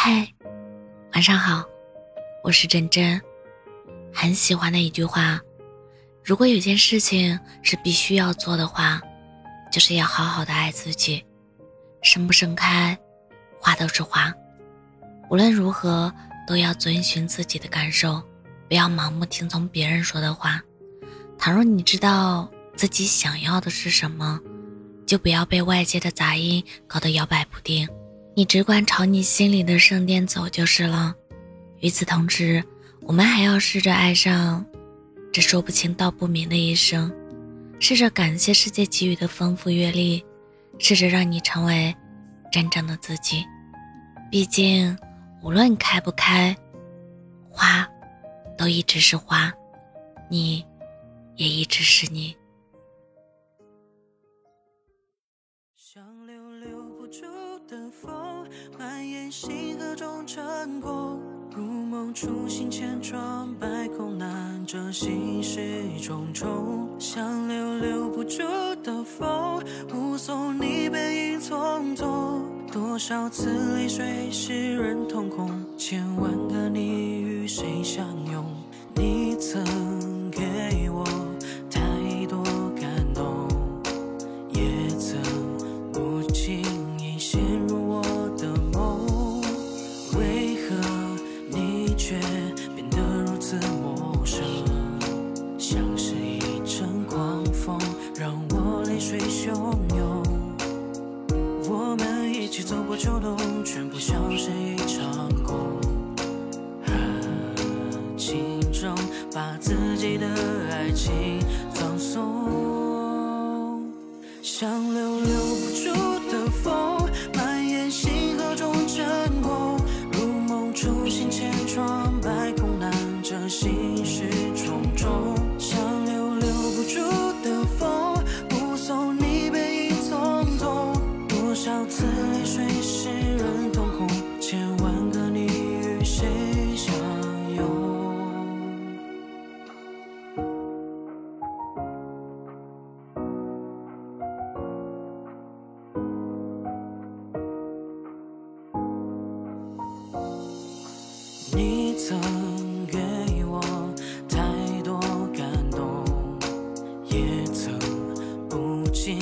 嗨，晚上好，我是真真。很喜欢的一句话：如果有件事情是必须要做的话，就是要好好的爱自己。盛不盛开，花都是花。无论如何，都要遵循自己的感受，不要盲目听从别人说的话。倘若你知道自己想要的是什么，就不要被外界的杂音搞得摇摆不定。你只管朝你心里的圣殿走就是了。与此同时，我们还要试着爱上这说不清道不明的一生，试着感谢世界给予的丰富阅历，试着让你成为真正的自己。毕竟，无论开不开，花都一直是花，你也一直是你。的风蔓延星河中沉过，如梦初醒，千疮百孔难遮，心事重重，像留留不住的风，目送你背影匆匆。多少次泪水湿润瞳孔，千万是一场空。很轻重，把自己的爱情葬送，像曾给我太多感动，也曾不经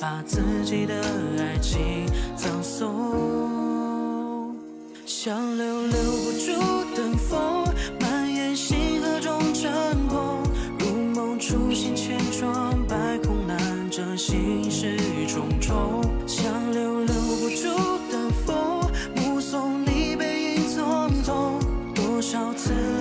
把自己的爱情葬送，想留留不住的风，满眼星河中沉空，如梦初醒千疮百孔，难遮心事重重。想留留不住的风，目送你背影匆匆。多少次？